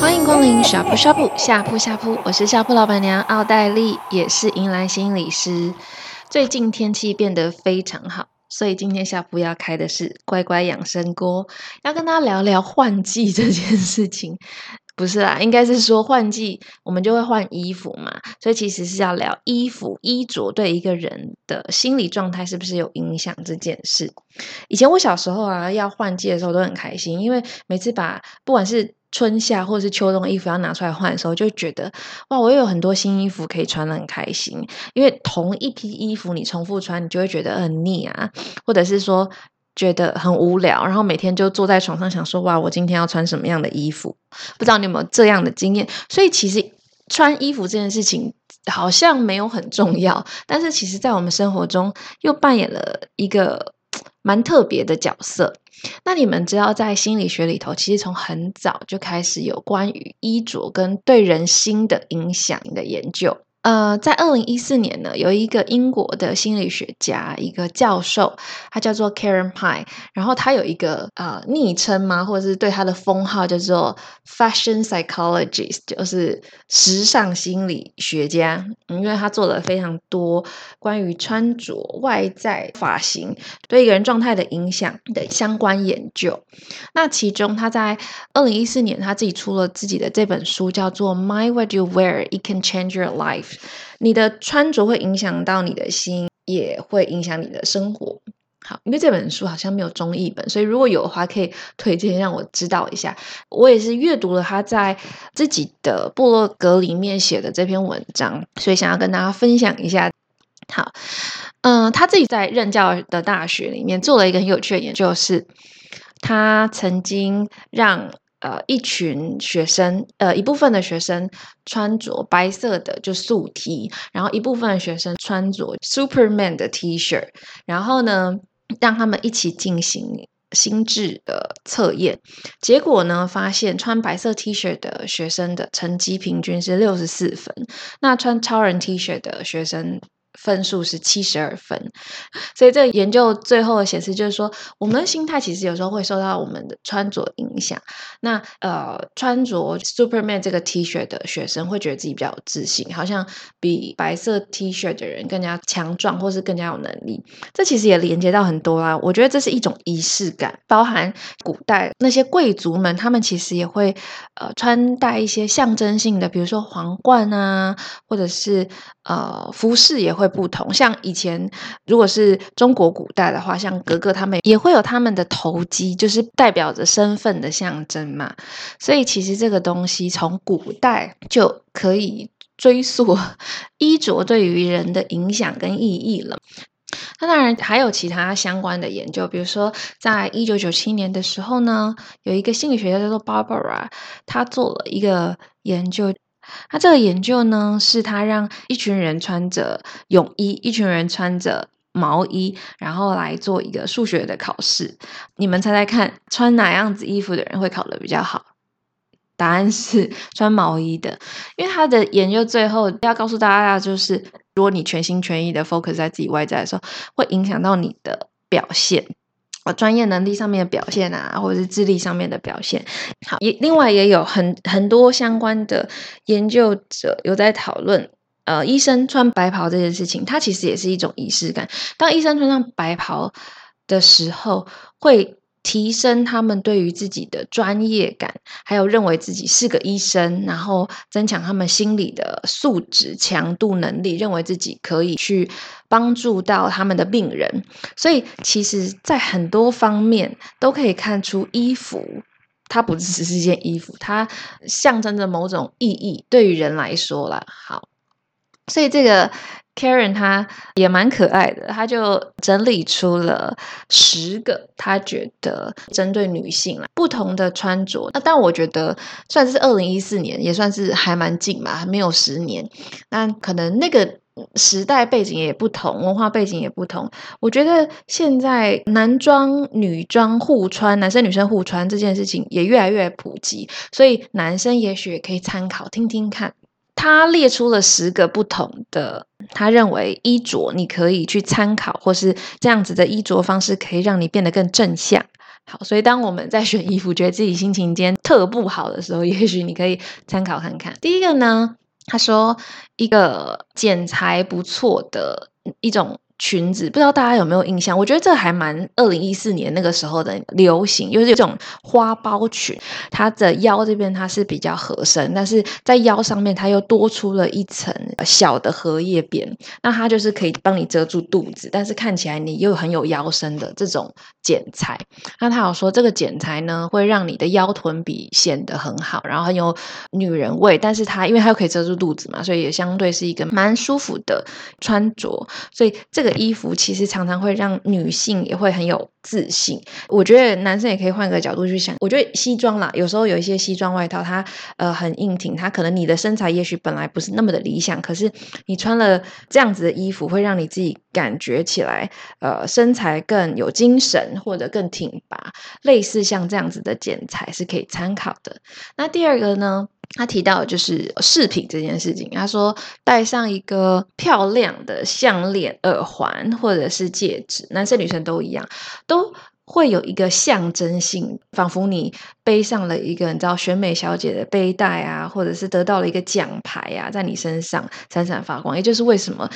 欢迎光临下铺下铺，下铺下铺，我是下铺老板娘奥黛丽，也是迎来心理师。最近天气变得非常好，所以今天下铺要开的是乖乖养生锅，要跟大家聊聊换季这件事情。不是啦，应该是说换季我们就会换衣服嘛，所以其实是要聊衣服衣着对一个人的心理状态是不是有影响这件事。以前我小时候啊，要换季的时候都很开心，因为每次把不管是春夏或者是秋冬衣服要拿出来换的时候，就觉得哇，我又有很多新衣服可以穿得很开心。因为同一批衣服你重复穿，你就会觉得很腻啊，或者是说。觉得很无聊，然后每天就坐在床上想说：“哇，我今天要穿什么样的衣服？”不知道你有没有这样的经验？所以其实穿衣服这件事情好像没有很重要，但是其实在我们生活中又扮演了一个蛮特别的角色。那你们知道，在心理学里头，其实从很早就开始有关于衣着跟对人心的影响的研究。呃，在二零一四年呢，有一个英国的心理学家，一个教授，他叫做 Karen Pye，然后他有一个呃昵称嘛，或者是对他的封号叫做 Fashion Psychologist，就是时尚心理学家。因为他做了非常多关于穿着、外在、发型对一个人状态的影响的相关研究。那其中他在二零一四年他自己出了自己的这本书，叫做 My What You Wear, It Can Change Your Life。你的穿着会影响到你的心，也会影响你的生活。好，因为这本书好像没有中译本，所以如果有的话，可以 推荐让我知道一下。我也是阅读了他在自己的部落格里面写的这篇文章，所以想要跟大家分享一下。好，嗯、他自己在任教的大学里面做了一个很有趣的研究，是他曾经让。呃，一群学生，呃，一部分的学生穿着白色的就素 T，然后一部分的学生穿着 Superman 的 T 恤，然后呢，让他们一起进行心智的测验，结果呢，发现穿白色 T 恤的学生的成绩平均是六十四分，那穿超人 T 恤的学生。分数是七十二分，所以这个研究最后的显示就是说，我们的心态其实有时候会受到我们的穿着影响。那呃，穿着 Superman 这个 T 恤的学生会觉得自己比较有自信，好像比白色 T 恤的人更加强壮，或是更加有能力。这其实也连接到很多啦。我觉得这是一种仪式感，包含古代那些贵族们，他们其实也会呃穿戴一些象征性的，比如说皇冠啊，或者是呃服饰也会。不同，像以前如果是中国古代的话，像格格他们也会有他们的头巾，就是代表着身份的象征嘛。所以其实这个东西从古代就可以追溯衣着对于人的影响跟意义了。那当然还有其他相关的研究，比如说在一九九七年的时候呢，有一个心理学家叫做 Barbara，他做了一个研究。他这个研究呢，是他让一群人穿着泳衣，一群人穿着毛衣，然后来做一个数学的考试。你们猜猜看，穿哪样子衣服的人会考得比较好？答案是 穿毛衣的，因为他的研究最后要告诉大家，就是如果你全心全意的 focus 在自己外在的时候，会影响到你的表现。啊，专业能力上面的表现啊，或者是智力上面的表现，好，也另外也有很很多相关的研究者有在讨论，呃，医生穿白袍这件事情，它其实也是一种仪式感。当医生穿上白袍的时候，会。提升他们对于自己的专业感，还有认为自己是个医生，然后增强他们心理的素质、强度、能力，认为自己可以去帮助到他们的病人。所以，其实，在很多方面都可以看出，衣服它不只是一件衣服，它象征着某种意义。对于人来说啦，好，所以这个。Karen 她也蛮可爱的，她就整理出了十个她觉得针对女性啦不同的穿着。那但我觉得算是二零一四年，也算是还蛮近吧，还没有十年。那可能那个时代背景也不同，文化背景也不同。我觉得现在男装、女装互穿，男生女生互穿这件事情也越来越普及，所以男生也许也可以参考听听看。他列出了十个不同的，他认为衣着你可以去参考，或是这样子的衣着方式可以让你变得更正向。好，所以当我们在选衣服，觉得自己心情今天特不好的时候，也许你可以参考看看。第一个呢，他说一个剪裁不错的一种。裙子不知道大家有没有印象？我觉得这还蛮二零一四年那个时候的流行，就是这种花苞裙，它的腰这边它是比较合身，但是在腰上面它又多出了一层小的荷叶边，那它就是可以帮你遮住肚子，但是看起来你又很有腰身的这种剪裁。那他有说这个剪裁呢，会让你的腰臀比显得很好，然后很有女人味，但是它因为它又可以遮住肚子嘛，所以也相对是一个蛮舒服的穿着，所以这个个。衣服其实常常会让女性也会很有自信。我觉得男生也可以换个角度去想。我觉得西装啦，有时候有一些西装外套，它呃很硬挺，它可能你的身材也许本来不是那么的理想，可是你穿了这样子的衣服，会让你自己感觉起来呃身材更有精神，或者更挺拔。类似像这样子的剪裁是可以参考的。那第二个呢？他提到就是饰品这件事情，他说戴上一个漂亮的项链、耳环或者是戒指，男生女生都一样，都会有一个象征性，仿佛你背上了一个你知道选美小姐的背带啊，或者是得到了一个奖牌啊，在你身上闪闪发光。也就是为什么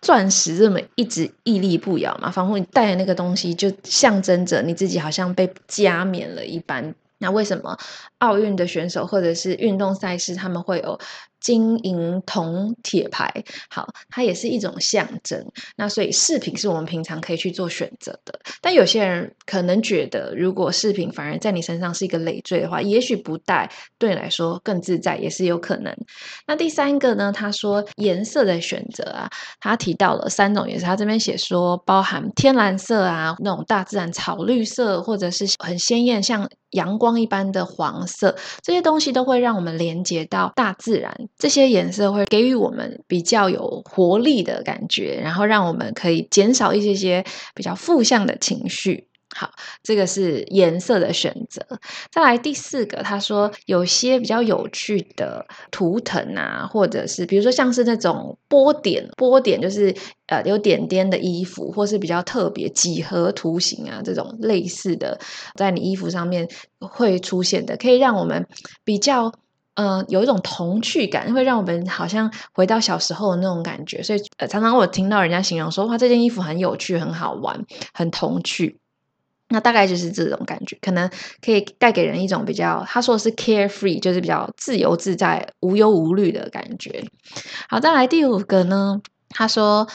钻石这么一直屹立不摇嘛，仿佛你戴的那个东西就象征着你自己好像被加冕了一般。那为什么奥运的选手或者是运动赛事，他们会有金银铜铁牌？好，它也是一种象征。那所以饰品是我们平常可以去做选择的。但有些人可能觉得，如果饰品反而在你身上是一个累赘的话，也许不戴对你来说更自在，也是有可能。那第三个呢？他说颜色的选择啊，他提到了三种颜色。他这边写说，包含天蓝色啊，那种大自然草绿色，或者是很鲜艳像。阳光一般的黄色，这些东西都会让我们连接到大自然。这些颜色会给予我们比较有活力的感觉，然后让我们可以减少一些些比较负向的情绪。好，这个是颜色的选择。再来第四个，他说有些比较有趣的图腾啊，或者是比如说像是那种波点，波点就是呃有点点的衣服，或是比较特别几何图形啊这种类似的，在你衣服上面会出现的，可以让我们比较呃有一种童趣感，会让我们好像回到小时候的那种感觉。所以常常我听到人家形容说，哇，这件衣服很有趣，很好玩，很童趣。那大概就是这种感觉，可能可以带给人一种比较，他说的是 carefree，就是比较自由自在、无忧无虑的感觉。好，再来第五个呢，他说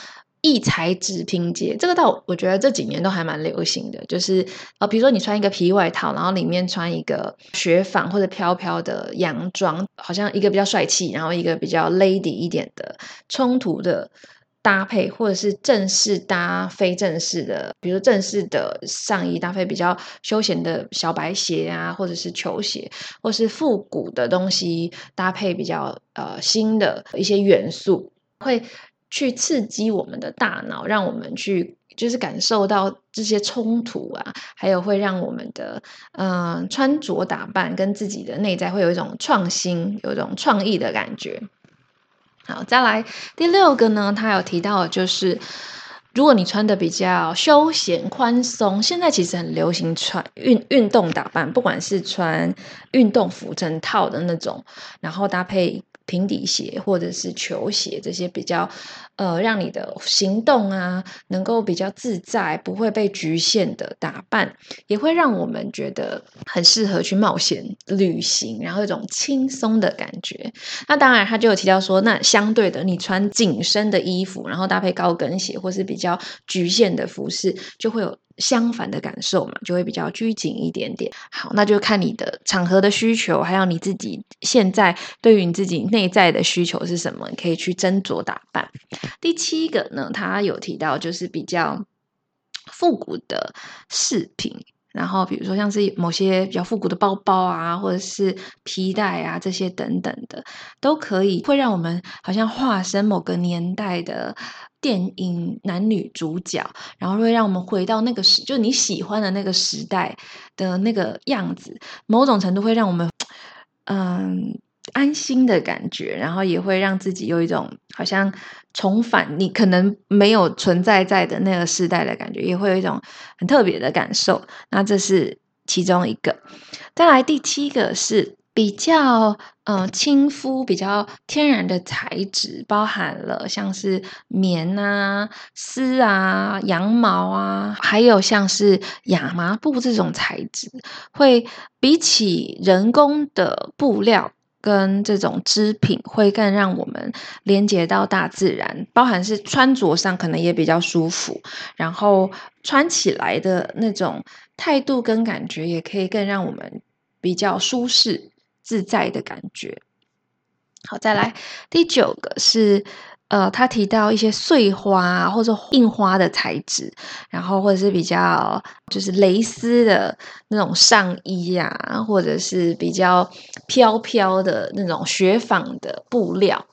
异材质拼接，这个倒我觉得这几年都还蛮流行的，就是呃，比如说你穿一个皮外套，然后里面穿一个雪纺或者飘飘的洋装，好像一个比较帅气，然后一个比较 lady 一点的冲突的。搭配或者是正式搭非正式的，比如正式的上衣搭配比较休闲的小白鞋啊，或者是球鞋，或是复古的东西搭配比较呃新的一些元素，会去刺激我们的大脑，让我们去就是感受到这些冲突啊，还有会让我们的嗯、呃、穿着打扮跟自己的内在会有一种创新，有一种创意的感觉。好，再来第六个呢，他有提到，就是如果你穿的比较休闲宽松，现在其实很流行穿运运动打扮，不管是穿运动服整套的那种，然后搭配。平底鞋或者是球鞋，这些比较呃，让你的行动啊能够比较自在，不会被局限的打扮，也会让我们觉得很适合去冒险旅行，然后一种轻松的感觉。那当然，他就有提到说，那相对的，你穿紧身的衣服，然后搭配高跟鞋或是比较局限的服饰，就会有。相反的感受嘛，就会比较拘谨一点点。好，那就看你的场合的需求，还有你自己现在对于你自己内在的需求是什么，你可以去斟酌打扮。第七个呢，他有提到就是比较复古的饰品，然后比如说像是某些比较复古的包包啊，或者是皮带啊这些等等的，都可以会让我们好像化身某个年代的。电影男女主角，然后会让我们回到那个时，就你喜欢的那个时代的那个样子，某种程度会让我们，嗯，安心的感觉，然后也会让自己有一种好像重返你可能没有存在在的那个时代的感觉，也会有一种很特别的感受。那这是其中一个。再来第七个是。比较呃亲肤、比较天然的材质，包含了像是棉啊、丝啊、羊毛啊，还有像是亚麻布这种材质，会比起人工的布料跟这种织品，会更让我们连接到大自然。包含是穿着上可能也比较舒服，然后穿起来的那种态度跟感觉，也可以更让我们比较舒适。自在的感觉。好，再来第九个是，呃，他提到一些碎花或者印花的材质，然后或者是比较就是蕾丝的那种上衣啊，或者是比较飘飘的那种雪纺的布料，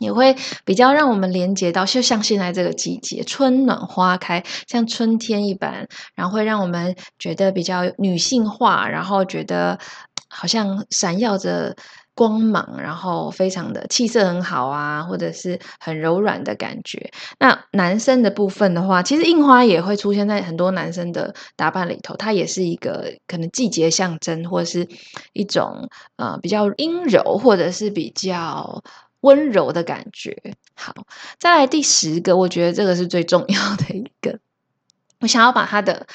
也会比较让我们连接到，就像现在这个季节，春暖花开，像春天一般，然后会让我们觉得比较女性化，然后觉得。好像闪耀着光芒，然后非常的气色很好啊，或者是很柔软的感觉。那男生的部分的话，其实印花也会出现在很多男生的打扮里头，它也是一个可能季节象征，或者是一种呃比较阴柔，或者是比较温柔的感觉。好，再来第十个，我觉得这个是最重要的一个，我想要把它的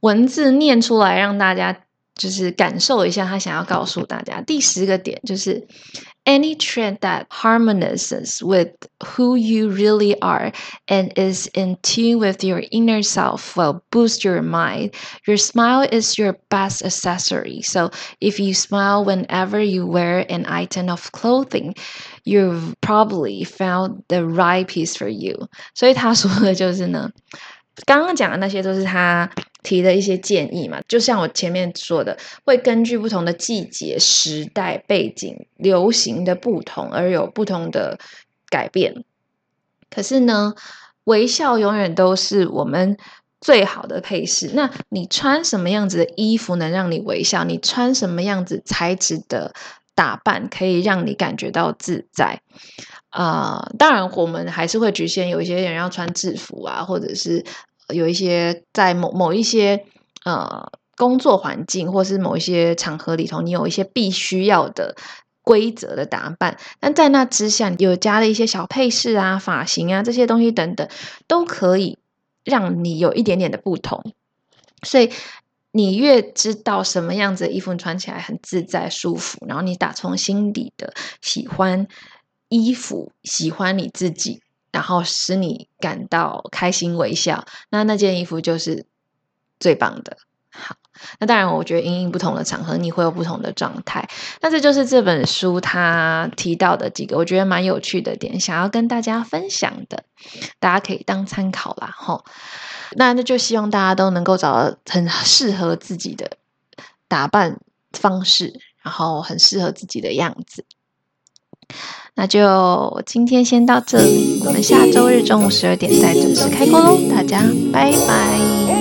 文字念出来，让大家。就是感受一下他想要告诉大家第十个点，就是 any trend that harmonizes with who you really are and is in tune with your inner self will boost your mind. Your smile is your best accessory. So if you smile whenever you wear an item of clothing, you've probably found the right piece for you. 所以他说的就是呢，刚刚讲的那些都是他。 提的一些建议嘛，就像我前面说的，会根据不同的季节、时代、背景、流行的不同而有不同的改变。可是呢，微笑永远都是我们最好的配饰。那你穿什么样子的衣服能让你微笑？你穿什么样子材质的打扮可以让你感觉到自在？啊、当然我们还是会局限，有一些人要穿制服啊，或者是。有一些在某某一些呃工作环境，或是某一些场合里头，你有一些必须要的规则的打扮。但在那之下，有加了一些小配饰啊、发型啊这些东西等等，都可以让你有一点点的不同。所以你越知道什么样子的衣服穿起来很自在舒服，然后你打从心底的喜欢衣服，喜欢你自己。然后使你感到开心微笑，那那件衣服就是最棒的。好，那当然，我觉得因应不同的场合，你会有不同的状态。那这就是这本书它提到的几个我觉得蛮有趣的点，想要跟大家分享的，大家可以当参考啦。吼，那那就希望大家都能够找到很适合自己的打扮方式，然后很适合自己的样子。那就今天先到这里，我们下周日中午十二点再准时开锅喽，大家拜拜。